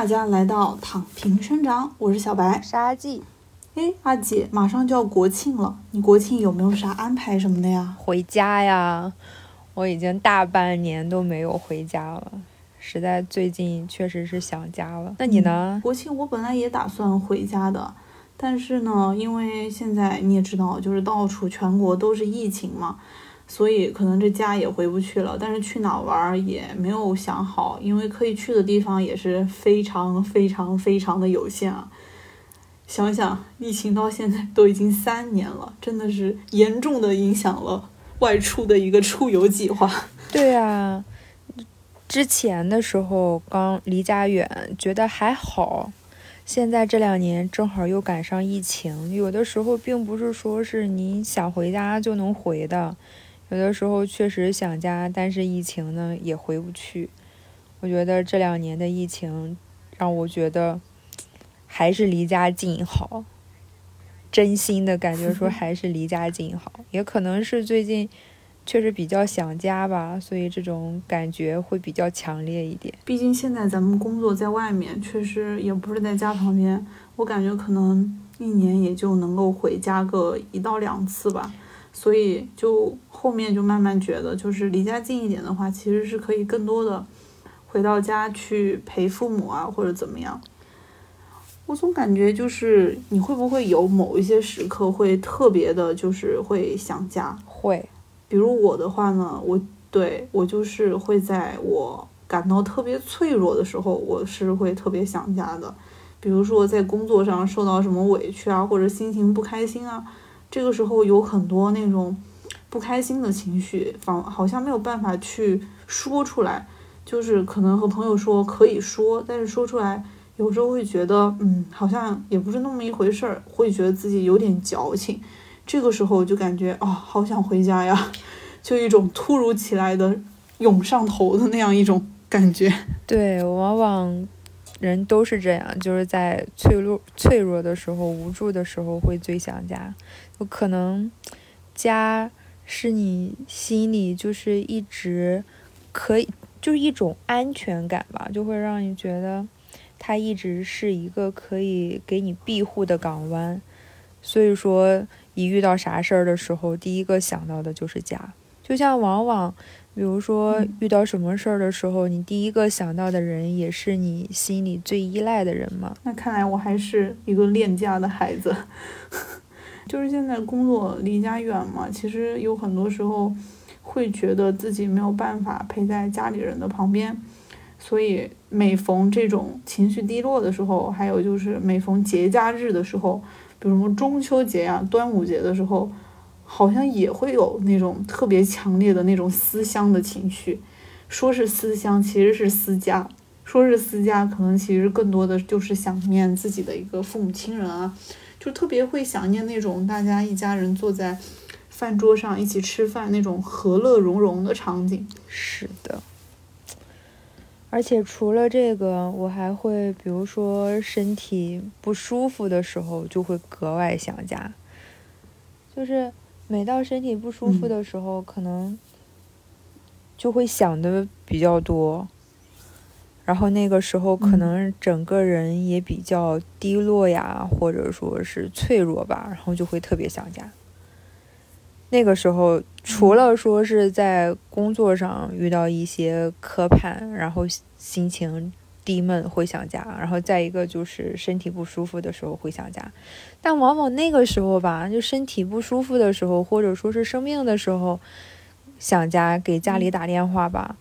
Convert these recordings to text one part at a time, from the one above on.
大家来到躺平生长，我是小白。是阿季，哎，阿姐，马上就要国庆了，你国庆有没有啥安排什么的呀？回家呀！我已经大半年都没有回家了，实在最近确实是想家了。那你呢？国庆我本来也打算回家的，但是呢，因为现在你也知道，就是到处全国都是疫情嘛，所以可能这家也回不去了。但是去哪玩也没有想好，因为可以去的地方也是非常非常非常的有限啊。想想疫情到现在都已经三年了，真的是严重的影响了外出的一个出游计划。对啊，之前的时候刚离家远，觉得还好。现在这两年正好又赶上疫情，有的时候并不是说是你想回家就能回的，有的时候确实想家，但是疫情呢也回不去。我觉得这两年的疫情让我觉得还是离家近好，真心的感觉说 还是离家近好，也可能是最近确实比较想家吧，所以这种感觉会比较强烈一点。毕竟现在咱们工作在外面，确实也不是在家旁边，我感觉可能一年也就能够回家个一到两次吧。所以就后面就慢慢觉得，就是离家近一点的话，其实是可以更多的回到家去陪父母啊，或者怎么样。我总感觉就是你会不会有某一些时刻会特别的，就是会想家。会，比如我的话呢，我对我就是会在我感到特别脆弱的时候，我是会特别想家的。比如说在工作上受到什么委屈啊，或者心情不开心啊，这个时候有很多那种不开心的情绪，仿好像没有办法去说出来，就是可能和朋友说可以说，但是说出来有时候会觉得，嗯，好像也不是那么一回事儿，会觉得自己有点矫情。这个时候就感觉啊、好想回家呀，就一种突如其来的涌上头的那样一种感觉。对，往往人都是这样，就是在脆弱、脆弱的时候、无助的时候会最想家。有可能家是你心里就是一直可以，就是一种安全感吧，就会让你觉得它一直是一个可以给你庇护的港湾。所以说，一遇到啥事儿的时候，第一个想到的就是家。就像往往，比如说嗯遇到什么事儿的时候，你第一个想到的人也是你心里最依赖的人嘛。那看来我还是一个恋家的孩子。就是现在工作离家远嘛，其实有很多时候会觉得自己没有办法陪在家里人的旁边，所以每逢这种情绪低落的时候，还有就是每逢节假日的时候，比如说中秋节呀、端午节的时候，好像也会有那种特别强烈的那种思乡的情绪。说是思乡，其实是思家。说是思家，可能其实更多的就是想念自己的一个父母亲人啊，就特别会想念那种大家一家人坐在饭桌上一起吃饭那种和乐融融的场景。是的。而且除了这个，我还会，比如说身体不舒服的时候，就会格外想家。就是每到身体不舒服嗯的时候，可能就会想的比较多。然后那个时候可嗯能整个人也比较低落呀，或者说是脆弱吧，然后就会特别想家。那个时候，除了说是在工作上遇到一些磕绊，然后心情低闷会想家，然后再一个就是身体不舒服的时候会想家，但往往那个时候吧，就身体不舒服的时候，或者说是生病的时候，想家给家里打电话吧，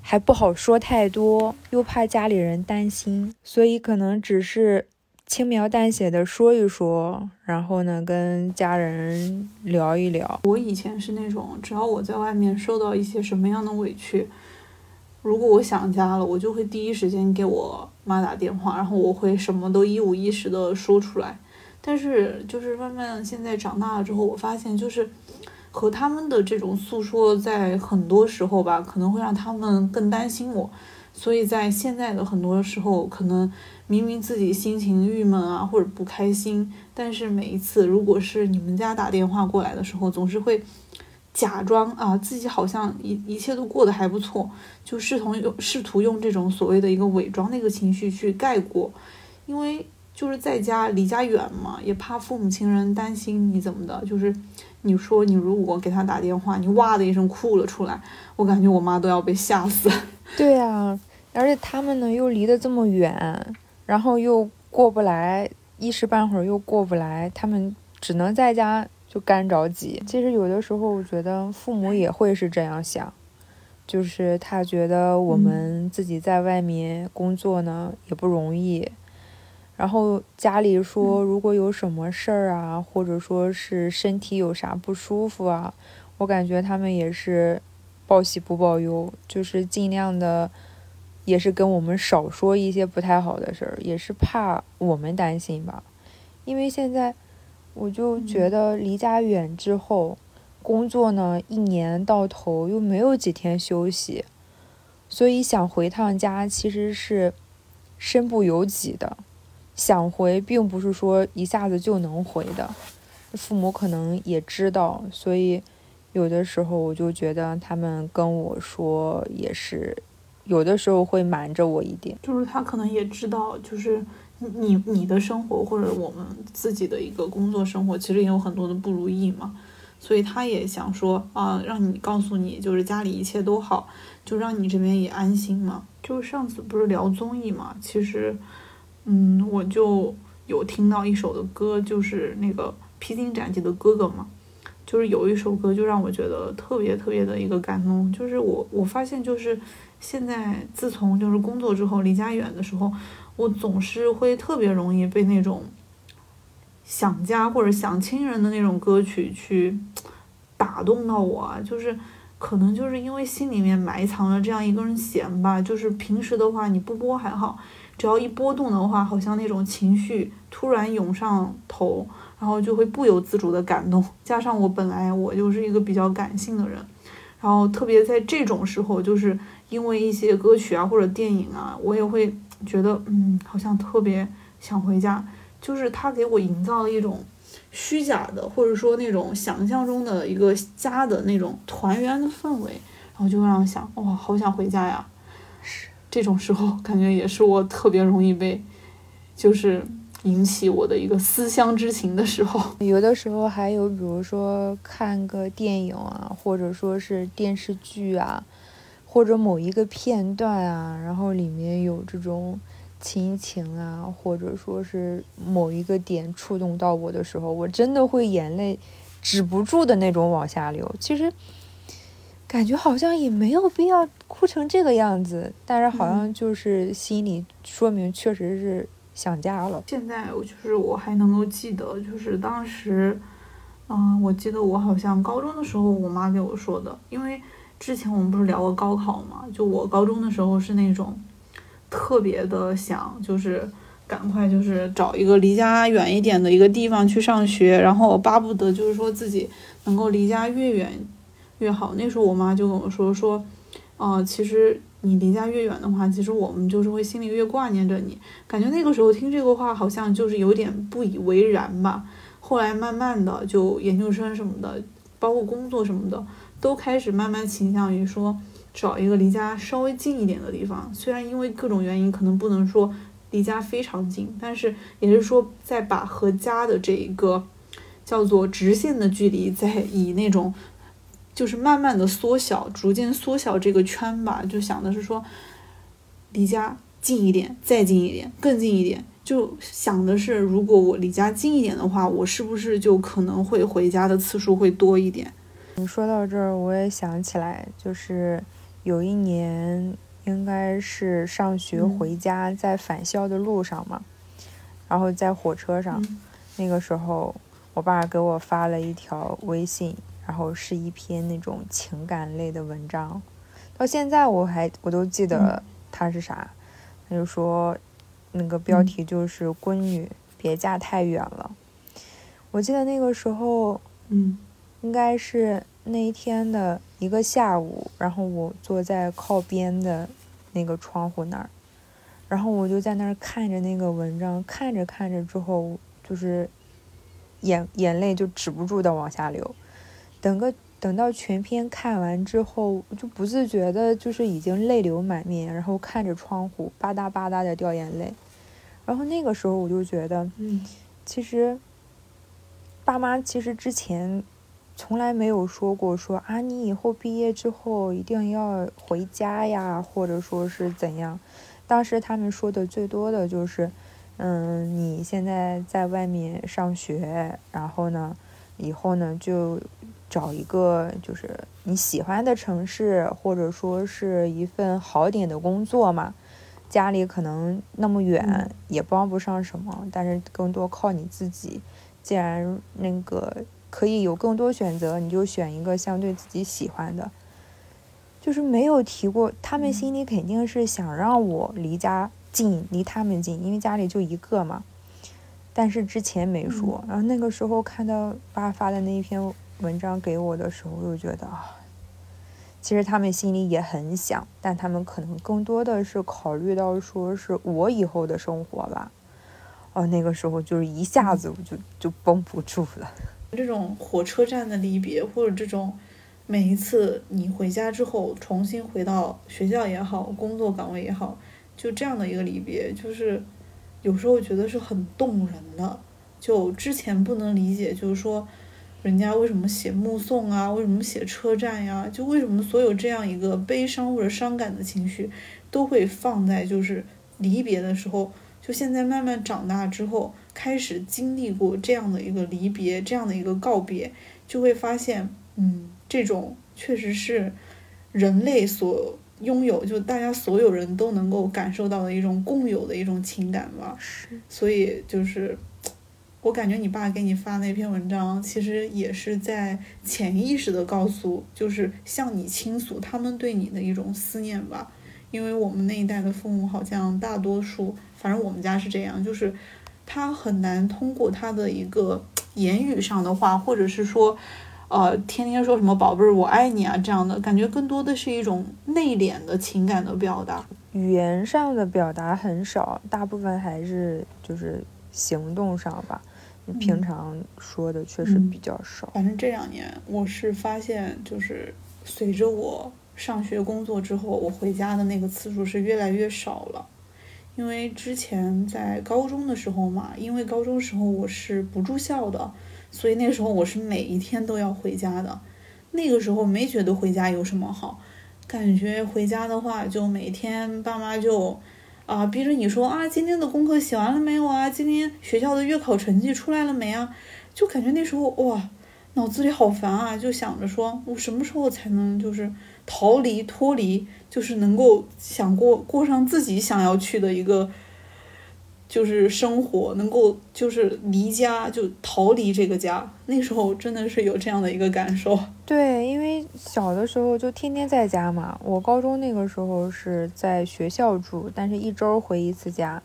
还不好说太多，又怕家里人担心，所以可能只是轻描淡写的说一说，然后呢跟家人聊一聊。我以前是那种，只要我在外面受到一些什么样的委屈，如果我想家了，我就会第一时间给我妈打电话，然后我会什么都一五一十的说出来。但是就是慢慢现在长大了之后，我发现就是和他们的这种诉说，在很多时候吧，可能会让他们更担心我。所以在现在的很多时候，可能明明自己心情郁闷啊，或者不开心，但是每一次如果是你们家打电话过来的时候，总是会假装啊自己好像一一切都过得还不错，就试图用试图用这种所谓的一个伪装那个情绪去盖过，因为就是在家离家远嘛，也怕父母亲人担心你怎么的，就是你说你如果给他打电话，你哇的一声哭了出来，我感觉我妈都要被吓死。对呀，而且他们呢又离得这么远，然后又过不来。一时半会儿又过不来，他们只能在家就干着急。其实有的时候，我觉得父母也会是这样想，就是他觉得我们自己在外面工作呢也不容易，然后家里说如果有什么事儿啊，或者说是身体有啥不舒服啊，我感觉他们也是报喜不报忧，就是尽量的。也是跟我们少说一些不太好的事儿，也是怕我们担心吧。因为现在我就觉得离家远之后，工作呢一年到头又没有几天休息，所以想回趟家其实是身不由己的。想回并不是说一下子就能回的，父母可能也知道，所以有的时候我就觉得他们跟我说也是。有的时候会瞒着我一点，就是他可能也知道，就是你你的生活或者我们自己的一个工作生活，其实也有很多的不如意嘛，所以他也想说啊，让你告诉你，就是家里一切都好，就让你这边也安心嘛。就上次不是聊综艺嘛，其实，嗯，我就有听到一首的歌，就是那个《披荆斩棘的哥哥》嘛，就是有一首歌就让我觉得特别特别的一个感动，就是我我发现就是。现在自从就是工作之后离家远的时候，我总是会特别容易被那种想家或者想亲人的那种歌曲去打动到我，就是可能就是因为心里面埋藏了这样一根弦吧。就是平时的话你不播还好，只要一波动的话，好像那种情绪突然涌上头，然后就会不由自主的感动。加上我本来我就是一个比较感性的人，然后特别在这种时候就是。因为一些歌曲啊或者电影啊，我也会觉得，嗯，好像特别想回家。就是他给我营造了一种虚假的，或者说那种想象中的一个家的那种团圆的氛围，然后就会让我想，哇，好想回家呀。是这种时候，感觉也是我特别容易被，就是引起我的一个思乡之情的时候。有的时候还有，比如说看个电影啊，或者说是电视剧啊。或者某一个片段啊，然后里面有这种亲情啊，或者说是某一个点触动到我的时候，我真的会眼泪止不住的那种往下流。其实感觉好像也没有必要哭成这个样子，但是好像就是心里说明确实是想家了。现在我就是我还能够记得，就是当时，嗯，我记得我好像高中的时候，我妈给我说的，因为。之前我们不是聊过高考嘛？就我高中的时候是那种特别的想，就是赶快就是找一个离家远一点的一个地方去上学，然后我巴不得就是说自己能够离家越远越好。那时候我妈就跟我说说，呃，其实你离家越远的话，其实我们就是会心里越挂念着你。感觉那个时候听这个话好像就是有点不以为然吧。后来慢慢的就研究生什么的，包括工作什么的。都开始慢慢倾向于说找一个离家稍微近一点的地方，虽然因为各种原因可能不能说离家非常近，但是也是说在把和家的这一个叫做直线的距离，在以那种就是慢慢的缩小，逐渐缩小这个圈吧。就想的是说离家近一点，再近一点，更近一点。就想的是，如果我离家近一点的话，我是不是就可能会回家的次数会多一点？你说到这儿，我也想起来，就是有一年，应该是上学回家，在返校的路上嘛，然后在火车上，那个时候，我爸给我发了一条微信，然后是一篇那种情感类的文章，到现在我还我都记得他是啥，他就说，那个标题就是“闺女别嫁太远了”，我记得那个时候，嗯。应该是那一天的一个下午，然后我坐在靠边的那个窗户那儿，然后我就在那儿看着那个文章，看着看着之后，就是眼眼泪就止不住的往下流。等个等到全篇看完之后，就不自觉的，就是已经泪流满面，然后看着窗户吧嗒吧嗒的掉眼泪。然后那个时候我就觉得，嗯，其实爸妈其实之前从来没有说过说啊，你以后毕业之后一定要回家呀，或者说是怎样。当时他们说的最多的就是，嗯，你现在在外面上学，然后呢，以后呢就。找一个就是你喜欢的城市，或者说是一份好点的工作嘛。家里可能那么远，也帮不上什么，但是更多靠你自己。既然那个可以有更多选择，你就选一个相对自己喜欢的。就是没有提过，他们心里肯定是想让我离家近，离他们近，因为家里就一个嘛。但是之前没说，然后那个时候看到爸发的那一篇。文章给我的时候，又觉得啊，其实他们心里也很想，但他们可能更多的是考虑到说是我以后的生活吧。哦，那个时候就是一下子我就就绷不住了。这种火车站的离别，或者这种每一次你回家之后重新回到学校也好，工作岗位也好，就这样的一个离别，就是有时候觉得是很动人的。就之前不能理解，就是说。人家为什么写目送啊？为什么写车站呀？就为什么所有这样一个悲伤或者伤感的情绪，都会放在就是离别的时候？就现在慢慢长大之后，开始经历过这样的一个离别，这样的一个告别，就会发现，嗯，这种确实是人类所拥有，就大家所有人都能够感受到的一种共有的一种情感吧。是，所以就是。我感觉你爸给你发那篇文章，其实也是在潜意识的告诉，就是向你倾诉他们对你的一种思念吧。因为我们那一代的父母，好像大多数，反正我们家是这样，就是他很难通过他的一个言语上的话，或者是说，呃，天天说什么“宝贝儿，我爱你”啊这样的感觉，更多的是一种内敛的情感的表达，语言上的表达很少，大部分还是就是行动上吧。平常说的确实比较少。反正这两年，我是发现，就是随着我上学工作之后，我回家的那个次数是越来越少了。因为之前在高中的时候嘛，因为高中时候我是不住校的，所以那时候我是每一天都要回家的。那个时候没觉得回家有什么好，感觉回家的话，就每天爸妈就。啊，逼着你说啊，今天的功课写完了没有啊？今天学校的月考成绩出来了没啊？就感觉那时候哇，脑子里好烦啊，就想着说我什么时候才能就是逃离脱离，就是能够想过过上自己想要去的一个。就是生活能够就是离家就逃离这个家，那时候真的是有这样的一个感受。对，因为小的时候就天天在家嘛。我高中那个时候是在学校住，但是一周回一次家。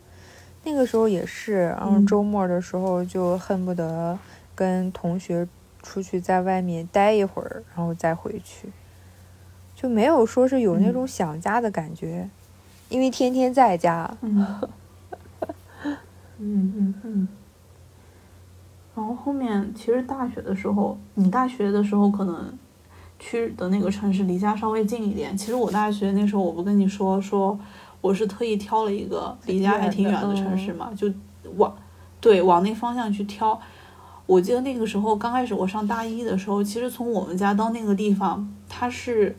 那个时候也是，然后周末的时候就恨不得跟同学出去在外面待一会儿，然后再回去，就没有说是有那种想家的感觉，因为天天在家。嗯嗯嗯嗯，然后后面其实大学的时候，你大学的时候可能去的那个城市离家稍微近一点。其实我大学那时候，我不跟你说说，我是特意挑了一个离家还挺远的城市嘛，就往对往那方向去挑。我记得那个时候刚开始我上大一的时候，其实从我们家到那个地方，它是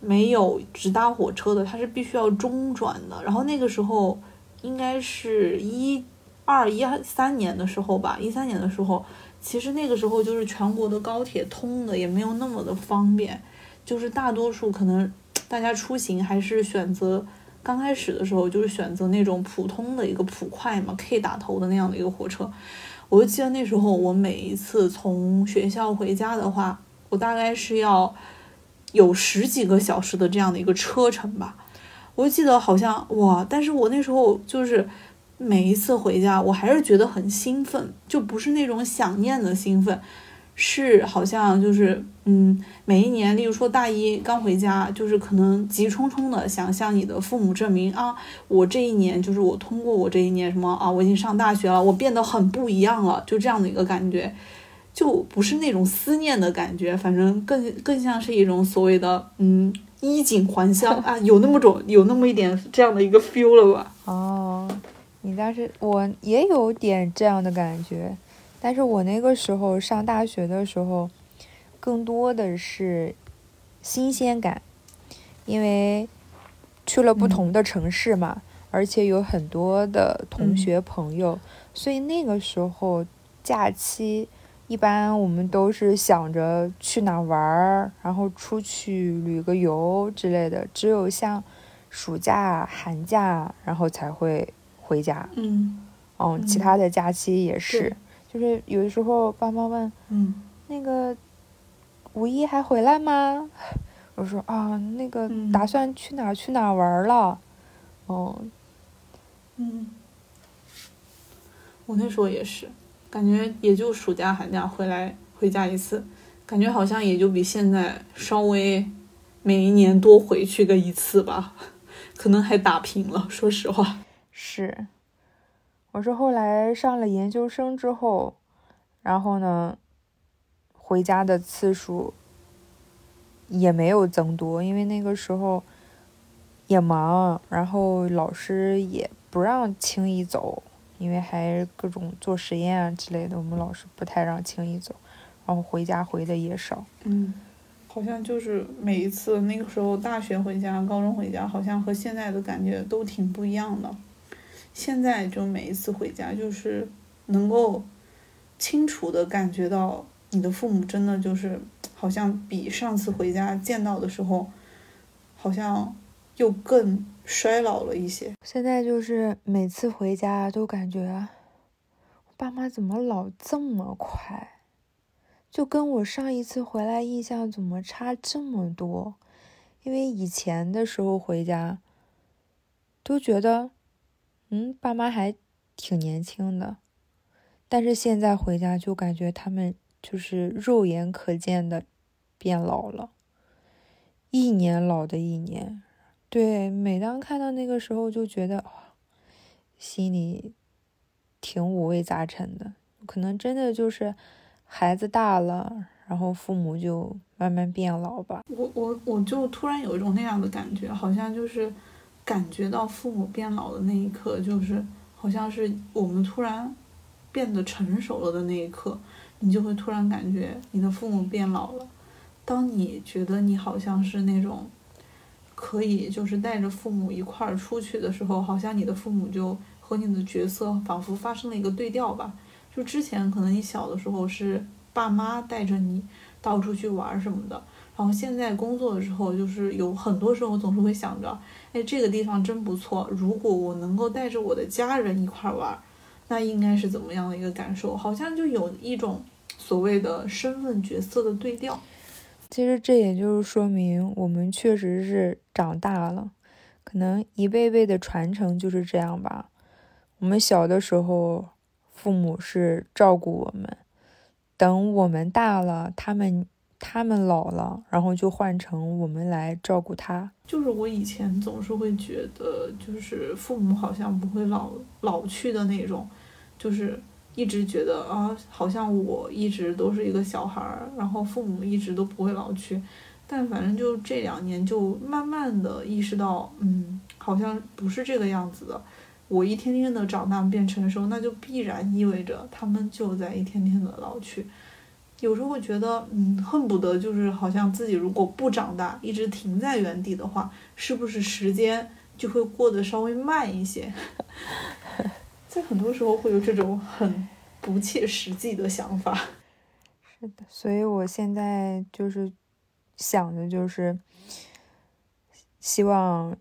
没有直达火车的，它是必须要中转的。然后那个时候。应该是一二一三年的时候吧，一三年的时候，其实那个时候就是全国的高铁通的也没有那么的方便，就是大多数可能大家出行还是选择刚开始的时候就是选择那种普通的一个普快嘛，K 打头的那样的一个火车。我就记得那时候我每一次从学校回家的话，我大概是要有十几个小时的这样的一个车程吧。我记得好像哇，但是我那时候就是每一次回家，我还是觉得很兴奋，就不是那种想念的兴奋，是好像就是嗯，每一年，例如说大一刚回家，就是可能急冲冲的想向你的父母证明啊，我这一年就是我通过我这一年什么啊，我已经上大学了，我变得很不一样了，就这样的一个感觉。就不是那种思念的感觉，反正更更像是一种所谓的嗯衣锦还乡 啊，有那么种有那么一点这样的一个 feel 了吧？哦，你当时我也有点这样的感觉，但是我那个时候上大学的时候，更多的是新鲜感，因为去了不同的城市嘛，而且有很多的同学朋友，所以那个时候假期。一般我们都是想着去哪玩儿，然后出去旅个游之类的。只有像暑假、寒假，然后才会回家。嗯，嗯，其他的假期也是，就是有的时候爸妈问，嗯，那个五一还回来吗？我说啊，那个打算去哪去哪玩了。哦，嗯，我那时候也是。感觉也就暑假寒假回来回家一次，感觉好像也就比现在稍微每一年多回去个一次吧，可能还打平了。说实话，是，我是后来上了研究生之后，然后呢，回家的次数也没有增多，因为那个时候也忙，然后老师也不让轻易走。因为还各种做实验啊之类的，我们老师不太让轻易走，然后回家回的也少。嗯，好像就是每一次那个时候大学回家、高中回家，好像和现在的感觉都挺不一样的。现在就每一次回家，就是能够清楚的感觉到你的父母真的就是好像比上次回家见到的时候，好像又更。衰老了一些，现在就是每次回家都感觉，爸妈怎么老这么快，就跟我上一次回来印象怎么差这么多？因为以前的时候回家，都觉得，嗯，爸妈还挺年轻的，但是现在回家就感觉他们就是肉眼可见的变老了，一年老的一年。对，每当看到那个时候，就觉得心里挺五味杂陈的。可能真的就是孩子大了，然后父母就慢慢变老吧。我我我就突然有一种那样的感觉，好像就是感觉到父母变老的那一刻，就是好像是我们突然变得成熟了的那一刻，你就会突然感觉你的父母变老了。当你觉得你好像是那种。可以，就是带着父母一块儿出去的时候，好像你的父母就和你的角色仿佛发生了一个对调吧。就之前可能你小的时候是爸妈带着你到处去玩什么的，然后现在工作的时候，就是有很多时候总是会想着，哎，这个地方真不错，如果我能够带着我的家人一块儿玩，那应该是怎么样的一个感受？好像就有一种所谓的身份角色的对调。其实这也就是说明我们确实是长大了，可能一辈辈的传承就是这样吧。我们小的时候，父母是照顾我们，等我们大了，他们他们老了，然后就换成我们来照顾他。就是我以前总是会觉得，就是父母好像不会老老去的那种，就是。一直觉得啊，好像我一直都是一个小孩儿，然后父母一直都不会老去，但反正就这两年就慢慢的意识到，嗯，好像不是这个样子的。我一天天的长大变成熟，那就必然意味着他们就在一天天的老去。有时候会觉得，嗯，恨不得就是好像自己如果不长大，一直停在原地的话，是不是时间就会过得稍微慢一些？在很多时候会有这种很不切实际的想法。是的，所以我现在就是想的，就是希望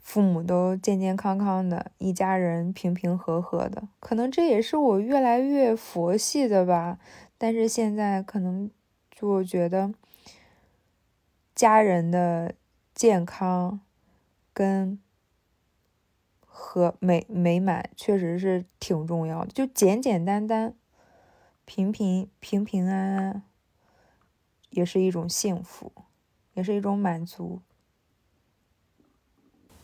父母都健健康康的，一家人平平和和的。可能这也是我越来越佛系的吧。但是现在可能就我觉得家人的健康跟。和美美满确实是挺重要的，就简简单单、平平平平安安，也是一种幸福，也是一种满足。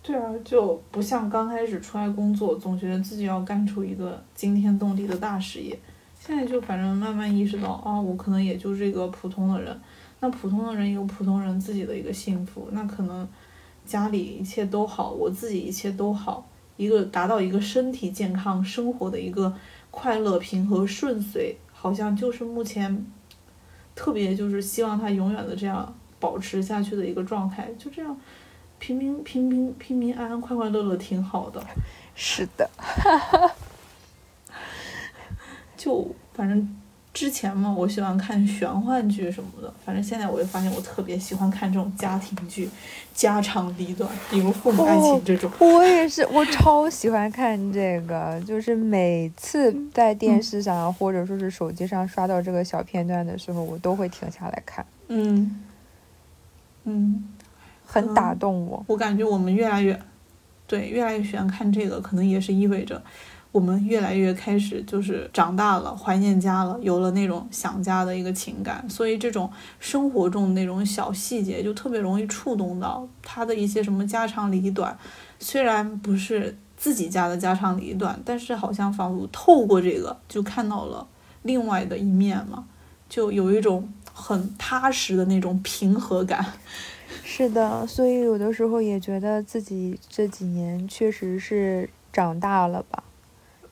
对啊，就不像刚开始出来工作，总觉得自己要干出一个惊天动地的大事业。现在就反正慢慢意识到啊，我可能也就是一个普通的人。那普通的人有普通人自己的一个幸福，那可能家里一切都好，我自己一切都好，一个达到一个身体健康、生活的一个快乐、平和、顺遂，好像就是目前特别就是希望他永远的这样保持下去的一个状态，就这样平平平平平平安安、快快乐乐挺好的。是的，就反正之前嘛，我喜欢看玄幻剧什么的。反正现在我就发现，我特别喜欢看这种家庭剧，家长里短，比如《父母爱情》这种。我也是，我超喜欢看这个，就是每次在电视上或者说是手机上刷到这个小片段的时候，我都会停下来看。嗯嗯，很打动我。我感觉我们越来越，对，越来越喜欢看这个，可能也是意味着。我们越来越开始就是长大了，怀念家了，有了那种想家的一个情感，所以这种生活中那种小细节就特别容易触动到他的一些什么家长里短。虽然不是自己家的家长里短，但是好像仿佛透过这个就看到了另外的一面嘛，就有一种很踏实的那种平和感。是的，所以有的时候也觉得自己这几年确实是长大了吧。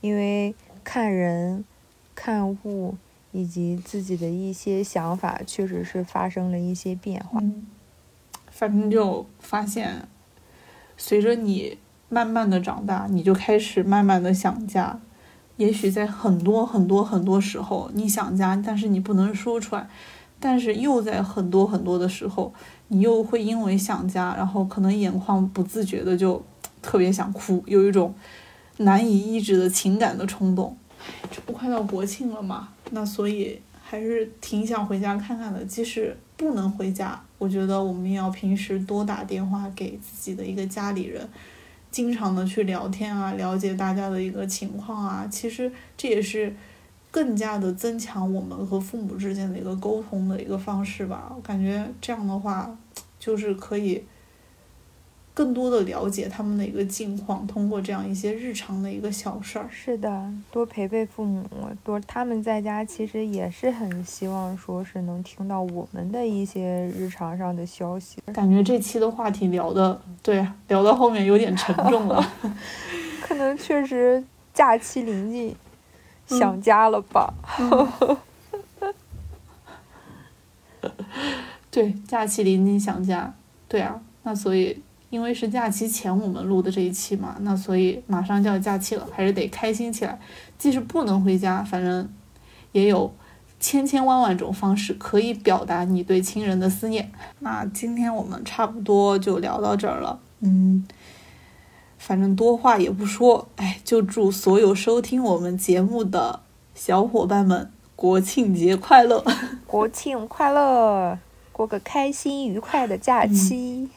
因为看人、看物以及自己的一些想法，确实是发生了一些变化。反正就发现，随着你慢慢的长大，你就开始慢慢的想家。也许在很多很多很多时候，你想家，但是你不能说出来；但是又在很多很多的时候，你又会因为想家，然后可能眼眶不自觉的就特别想哭，有一种。难以抑制的情感的冲动，这不快到国庆了吗？那所以还是挺想回家看看的。即使不能回家，我觉得我们也要平时多打电话给自己的一个家里人，经常的去聊天啊，了解大家的一个情况啊。其实这也是更加的增强我们和父母之间的一个沟通的一个方式吧。我感觉这样的话，就是可以。更多的了解他们的一个近况，通过这样一些日常的一个小事儿。是的，多陪陪父母，多他们在家其实也是很希望说是能听到我们的一些日常上的消息。感觉这期的话题聊的，对，聊到后面有点沉重了。可能确实假期临近，想家了吧？对，假期临近想家，对啊，那所以。因为是假期前我们录的这一期嘛，那所以马上就要假期了，还是得开心起来。即使不能回家，反正也有千千万万种方式可以表达你对亲人的思念。那今天我们差不多就聊到这儿了，嗯，反正多话也不说，哎，就祝所有收听我们节目的小伙伴们国庆节快乐！国庆快乐，过个开心愉快的假期。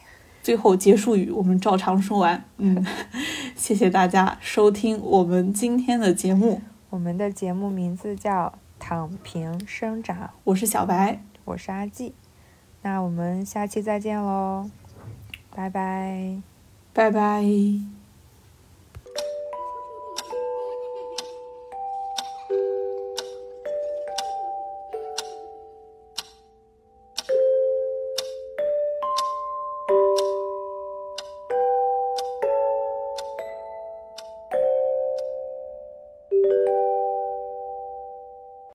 最后结束语，我们照常说完。嗯，谢谢大家收听我们今天的节目。我们的节目名字叫《躺平生长》，我是小白，我是阿季。那我们下期再见喽，拜拜，拜拜。